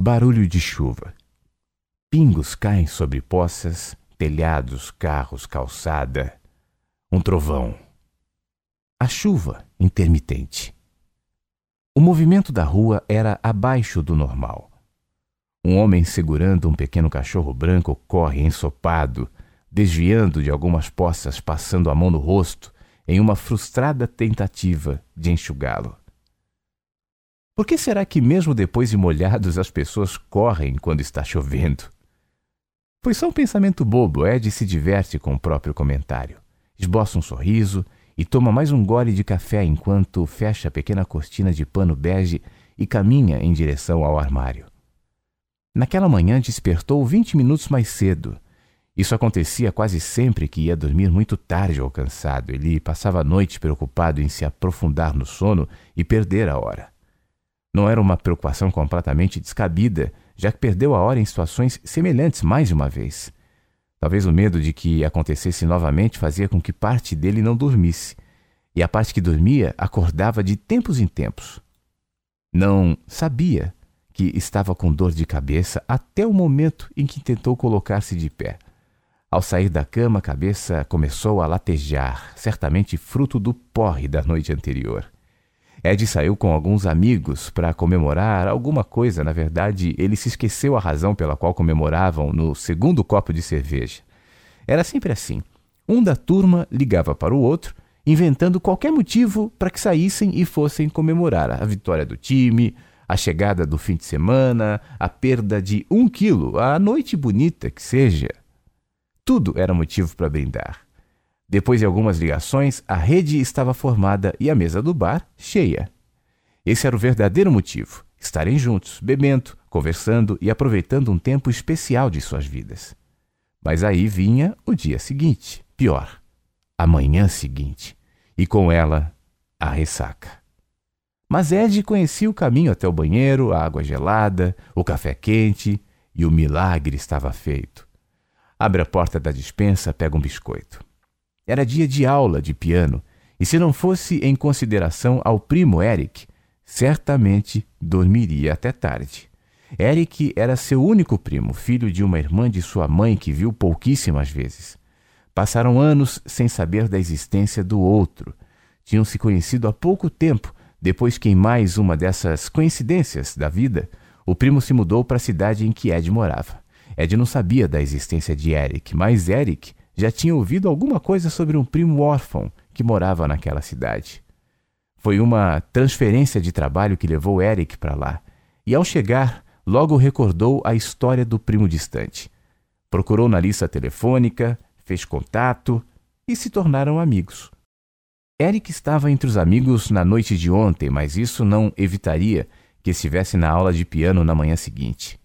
Barulho de chuva. Pingos caem sobre poças, telhados, carros, calçada. Um trovão. A chuva intermitente. O movimento da rua era abaixo do normal. Um homem segurando um pequeno cachorro branco corre ensopado, desviando de algumas poças, passando a mão no rosto, em uma frustrada tentativa de enxugá-lo. Por que será que, mesmo depois de molhados, as pessoas correm quando está chovendo? Foi só um pensamento bobo, Ed se diverte com o próprio comentário. Esboça um sorriso e toma mais um gole de café enquanto fecha a pequena cortina de pano bege e caminha em direção ao armário. Naquela manhã despertou vinte minutos mais cedo. Isso acontecia quase sempre que ia dormir muito tarde ou cansado. Ele passava a noite preocupado em se aprofundar no sono e perder a hora. Não era uma preocupação completamente descabida, já que perdeu a hora em situações semelhantes mais de uma vez. Talvez o medo de que acontecesse novamente fazia com que parte dele não dormisse, e a parte que dormia acordava de tempos em tempos. Não sabia que estava com dor de cabeça até o momento em que tentou colocar-se de pé. Ao sair da cama, a cabeça começou a latejar, certamente fruto do porre da noite anterior. Ed saiu com alguns amigos para comemorar alguma coisa. Na verdade, ele se esqueceu a razão pela qual comemoravam no segundo copo de cerveja. Era sempre assim. Um da turma ligava para o outro, inventando qualquer motivo para que saíssem e fossem comemorar a vitória do time, a chegada do fim de semana, a perda de um quilo, a noite bonita que seja. Tudo era motivo para brindar. Depois de algumas ligações, a rede estava formada e a mesa do bar cheia. Esse era o verdadeiro motivo: estarem juntos, bebendo, conversando e aproveitando um tempo especial de suas vidas. Mas aí vinha o dia seguinte, pior, a manhã seguinte, e com ela a ressaca. Mas Ed conhecia o caminho até o banheiro, a água gelada, o café quente, e o milagre estava feito. Abre a porta da dispensa, pega um biscoito. Era dia de aula de piano, e se não fosse em consideração ao primo Eric, certamente dormiria até tarde. Eric era seu único primo, filho de uma irmã de sua mãe que viu pouquíssimas vezes. Passaram anos sem saber da existência do outro. Tinham se conhecido há pouco tempo, depois que, em mais uma dessas coincidências da vida, o primo se mudou para a cidade em que Ed morava. Ed não sabia da existência de Eric, mas Eric já tinha ouvido alguma coisa sobre um primo órfão que morava naquela cidade. Foi uma transferência de trabalho que levou Eric para lá, e ao chegar, logo recordou a história do primo distante. Procurou na lista telefônica, fez contato e se tornaram amigos. Eric estava entre os amigos na noite de ontem, mas isso não evitaria que estivesse na aula de piano na manhã seguinte.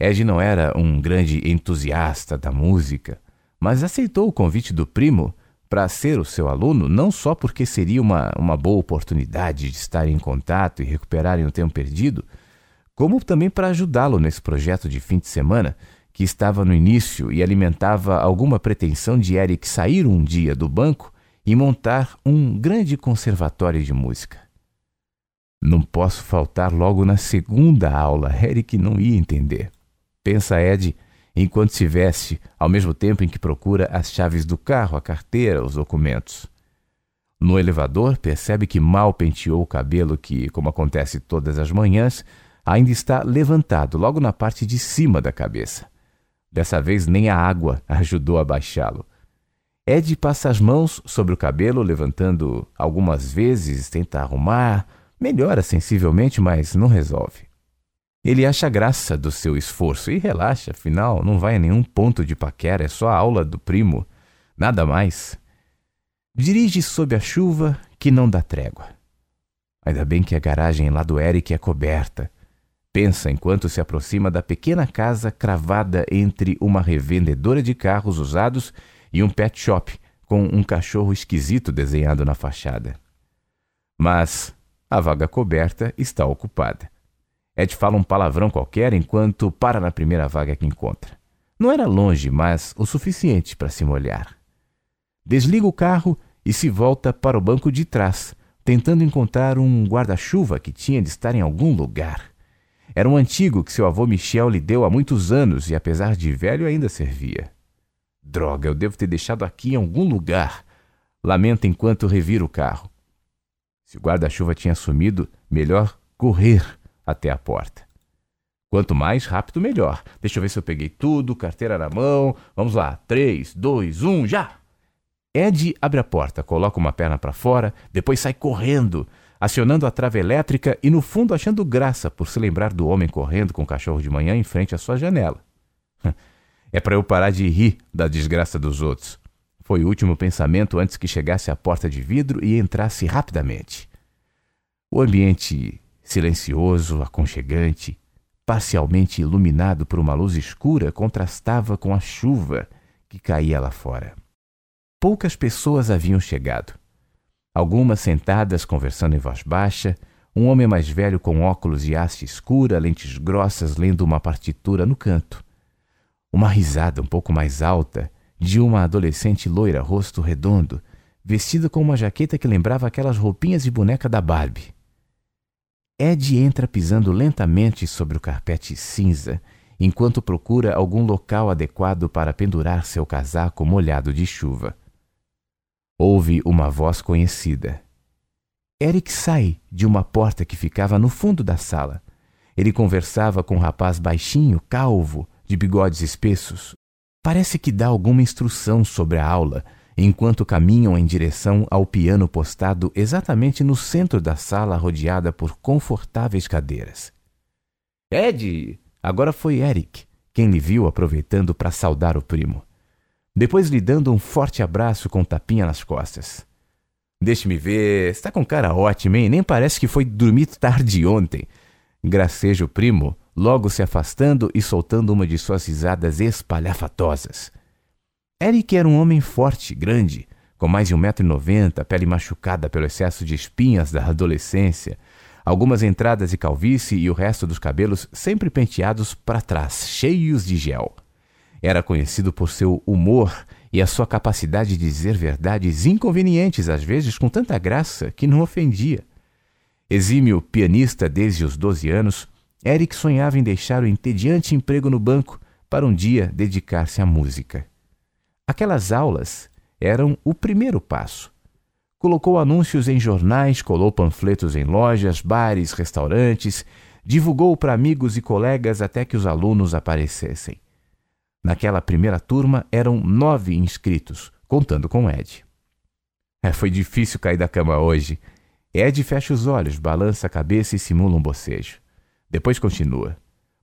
Ed não era um grande entusiasta da música, mas aceitou o convite do primo para ser o seu aluno não só porque seria uma, uma boa oportunidade de estar em contato e recuperarem o tempo perdido, como também para ajudá-lo nesse projeto de fim de semana que estava no início e alimentava alguma pretensão de Eric sair um dia do banco e montar um grande conservatório de música. Não posso faltar logo na segunda aula, Eric não ia entender. Pensa Ed enquanto se veste, ao mesmo tempo em que procura as chaves do carro, a carteira, os documentos. No elevador, percebe que mal penteou o cabelo que, como acontece todas as manhãs, ainda está levantado logo na parte de cima da cabeça. Dessa vez nem a água ajudou a baixá-lo. Ed passa as mãos sobre o cabelo, levantando algumas vezes, tenta arrumar, melhora sensivelmente, mas não resolve. Ele acha graça do seu esforço e relaxa, afinal, não vai a nenhum ponto de paquera, é só a aula do primo, nada mais. Dirige sob a chuva que não dá trégua. Ainda bem que a garagem lá do Eric é coberta. Pensa enquanto se aproxima da pequena casa cravada entre uma revendedora de carros usados e um pet shop com um cachorro esquisito desenhado na fachada. Mas a vaga coberta está ocupada. Ed fala um palavrão qualquer enquanto para na primeira vaga que encontra. Não era longe, mas o suficiente para se molhar. Desliga o carro e se volta para o banco de trás, tentando encontrar um guarda-chuva que tinha de estar em algum lugar. Era um antigo que seu avô Michel lhe deu há muitos anos e, apesar de velho, ainda servia. Droga, eu devo ter deixado aqui em algum lugar. Lamenta enquanto revira o carro. Se o guarda-chuva tinha sumido, melhor correr até a porta. Quanto mais rápido, melhor. Deixa eu ver se eu peguei tudo, carteira na mão. Vamos lá. Três, dois, um, já! Ed abre a porta, coloca uma perna para fora, depois sai correndo, acionando a trave elétrica e, no fundo, achando graça por se lembrar do homem correndo com o cachorro de manhã em frente à sua janela. É para eu parar de rir da desgraça dos outros. Foi o último pensamento antes que chegasse à porta de vidro e entrasse rapidamente. O ambiente silencioso, aconchegante, parcialmente iluminado por uma luz escura, contrastava com a chuva que caía lá fora. Poucas pessoas haviam chegado. Algumas sentadas conversando em voz baixa, um homem mais velho com óculos e haste escura, lentes grossas, lendo uma partitura no canto. Uma risada um pouco mais alta de uma adolescente loira, rosto redondo, vestida com uma jaqueta que lembrava aquelas roupinhas de boneca da Barbie. Ed entra pisando lentamente sobre o carpete cinza, enquanto procura algum local adequado para pendurar seu casaco molhado de chuva. Ouve uma voz conhecida. Eric sai de uma porta que ficava no fundo da sala. Ele conversava com um rapaz baixinho, calvo, de bigodes espessos. Parece que dá alguma instrução sobre a aula, enquanto caminham em direção ao piano postado exatamente no centro da sala, rodeada por confortáveis cadeiras. Ed! Agora foi Eric quem lhe viu aproveitando para saudar o primo. Depois lhe dando um forte abraço com tapinha nas costas. Deixe-me ver, está com cara ótima, hein? Nem parece que foi dormir tarde ontem. Graceja o primo, logo se afastando e soltando uma de suas risadas espalhafatosas. Eric era um homem forte, grande, com mais de 1,90m, pele machucada pelo excesso de espinhas da adolescência, algumas entradas de calvície e o resto dos cabelos sempre penteados para trás, cheios de gel. Era conhecido por seu humor e a sua capacidade de dizer verdades inconvenientes, às vezes com tanta graça que não ofendia. Exímio pianista desde os 12 anos, Eric sonhava em deixar o entediante emprego no banco para um dia dedicar-se à música. Aquelas aulas eram o primeiro passo. Colocou anúncios em jornais, colou panfletos em lojas, bares, restaurantes, divulgou para amigos e colegas até que os alunos aparecessem. Naquela primeira turma eram nove inscritos, contando com Ed. É, foi difícil cair da cama hoje. Ed fecha os olhos, balança a cabeça e simula um bocejo. Depois continua.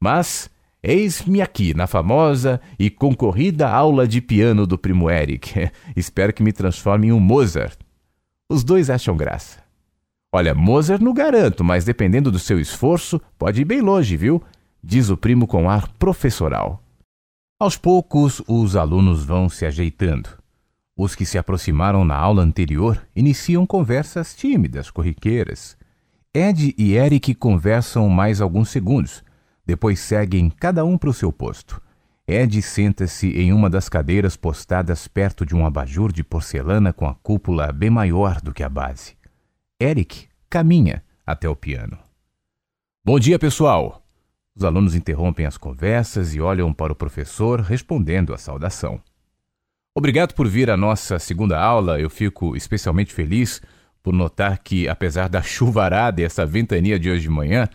Mas Eis-me aqui na famosa e concorrida aula de piano do primo Eric. Espero que me transforme em um Mozart. Os dois acham graça. Olha, Mozart não garanto, mas dependendo do seu esforço, pode ir bem longe, viu? Diz o primo com ar professoral. Aos poucos, os alunos vão se ajeitando. Os que se aproximaram na aula anterior iniciam conversas tímidas, corriqueiras. Ed e Eric conversam mais alguns segundos depois seguem cada um para o seu posto. Ed senta-se em uma das cadeiras postadas perto de um abajur de porcelana com a cúpula bem maior do que a base. Eric caminha até o piano. Bom dia, pessoal! Os alunos interrompem as conversas e olham para o professor respondendo à saudação. Obrigado por vir à nossa segunda aula. Eu fico especialmente feliz por notar que, apesar da chuvarada e essa ventania de hoje de manhã,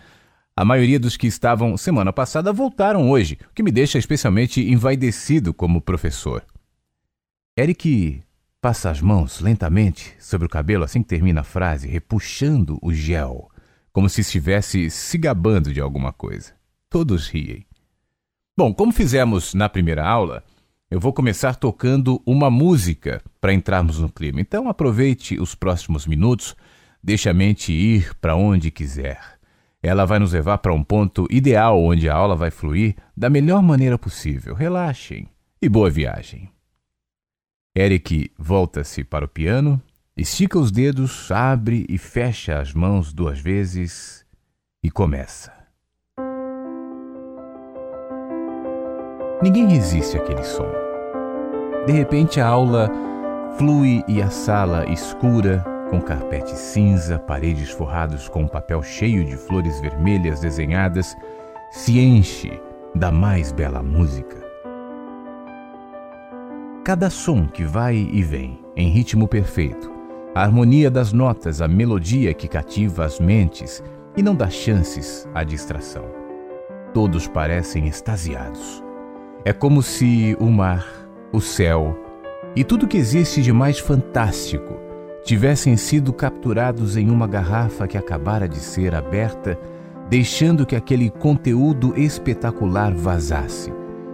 a maioria dos que estavam semana passada voltaram hoje, o que me deixa especialmente envaidecido como professor. Eric passa as mãos lentamente sobre o cabelo assim que termina a frase, repuxando o gel, como se estivesse se gabando de alguma coisa. Todos riem. Bom, como fizemos na primeira aula, eu vou começar tocando uma música para entrarmos no clima. Então aproveite os próximos minutos, deixe a mente ir para onde quiser. Ela vai nos levar para um ponto ideal onde a aula vai fluir da melhor maneira possível. Relaxem e boa viagem. Eric volta-se para o piano, estica os dedos, abre e fecha as mãos duas vezes e começa. Ninguém resiste àquele som. De repente a aula flui e a sala escura com carpete cinza, paredes forrados com papel cheio de flores vermelhas desenhadas, se enche da mais bela música. Cada som que vai e vem, em ritmo perfeito, a harmonia das notas, a melodia que cativa as mentes e não dá chances à distração. Todos parecem extasiados. É como se o mar, o céu e tudo que existe de mais fantástico tivessem sido capturados em uma garrafa que acabara de ser aberta, deixando que aquele conteúdo espetacular vazasse,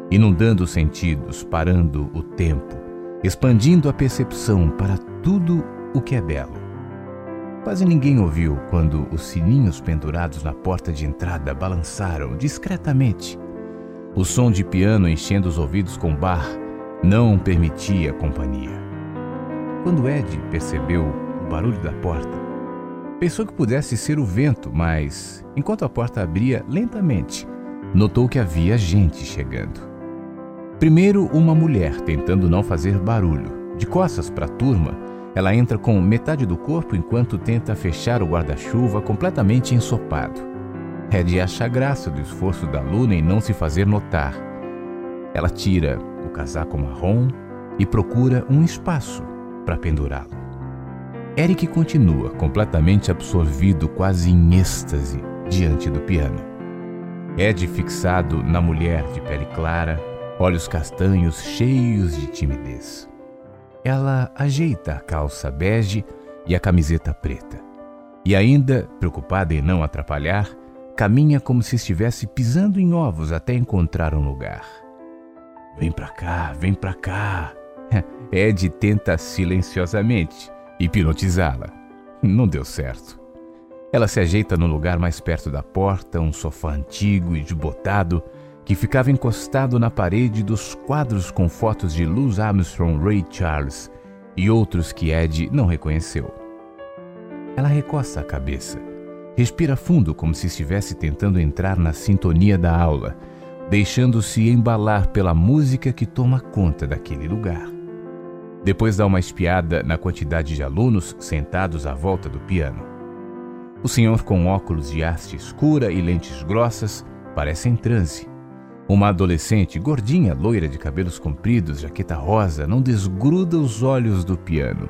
inundando os sentidos, parando o tempo, expandindo a percepção para tudo o que é belo. Quase ninguém ouviu quando os sininhos pendurados na porta de entrada balançaram discretamente. O som de piano enchendo os ouvidos com bar não permitia companhia. Quando Ed percebeu o barulho da porta, pensou que pudesse ser o vento, mas, enquanto a porta abria lentamente, notou que havia gente chegando. Primeiro, uma mulher tentando não fazer barulho. De costas para a turma, ela entra com metade do corpo enquanto tenta fechar o guarda-chuva completamente ensopado. Ed acha graça do esforço da Luna em não se fazer notar. Ela tira o casaco marrom e procura um espaço para pendurá-lo. Eric continua completamente absorvido, quase em êxtase, diante do piano. Ed fixado na mulher de pele clara, olhos castanhos cheios de timidez. Ela ajeita a calça bege e a camiseta preta. E ainda, preocupada em não atrapalhar, caminha como se estivesse pisando em ovos até encontrar um lugar. Vem pra cá, vem pra cá, Ed tenta silenciosamente hipnotizá-la. Não deu certo. Ela se ajeita no lugar mais perto da porta, um sofá antigo e desbotado que ficava encostado na parede dos quadros com fotos de Louis Armstrong, Ray Charles e outros que Ed não reconheceu. Ela recosta a cabeça, respira fundo como se estivesse tentando entrar na sintonia da aula, deixando-se embalar pela música que toma conta daquele lugar. Depois dá uma espiada na quantidade de alunos sentados à volta do piano. O senhor com óculos de haste escura e lentes grossas parece em transe. Uma adolescente gordinha, loira de cabelos compridos, jaqueta rosa, não desgruda os olhos do piano.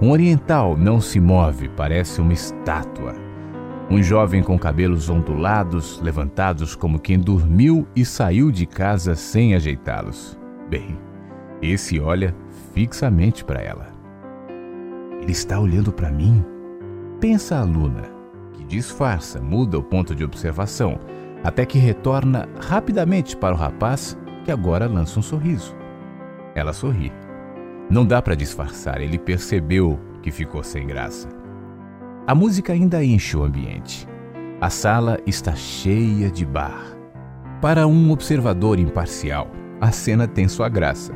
Um oriental não se move, parece uma estátua. Um jovem com cabelos ondulados, levantados como quem dormiu e saiu de casa sem ajeitá-los. Bem, esse olha fixamente para ela. Ele está olhando para mim? Pensa a aluna, que disfarça, muda o ponto de observação, até que retorna rapidamente para o rapaz, que agora lança um sorriso. Ela sorri. Não dá para disfarçar, ele percebeu que ficou sem graça. A música ainda enche o ambiente. A sala está cheia de bar. Para um observador imparcial, a cena tem sua graça.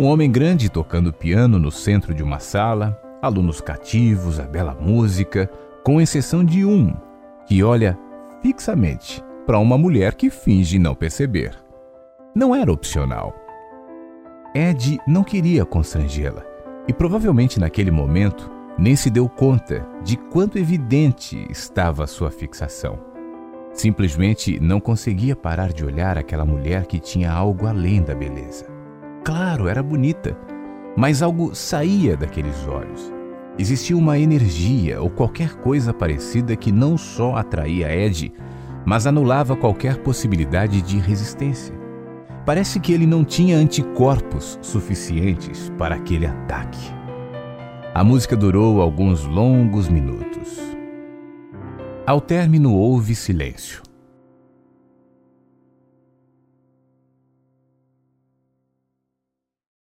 Um homem grande tocando piano no centro de uma sala, alunos cativos, a bela música, com exceção de um que olha fixamente para uma mulher que finge não perceber. Não era opcional. Ed não queria constrangê-la e provavelmente naquele momento nem se deu conta de quanto evidente estava sua fixação. Simplesmente não conseguia parar de olhar aquela mulher que tinha algo além da beleza. Claro, era bonita, mas algo saía daqueles olhos. Existia uma energia ou qualquer coisa parecida que não só atraía Ed, mas anulava qualquer possibilidade de resistência. Parece que ele não tinha anticorpos suficientes para aquele ataque. A música durou alguns longos minutos. Ao término houve silêncio.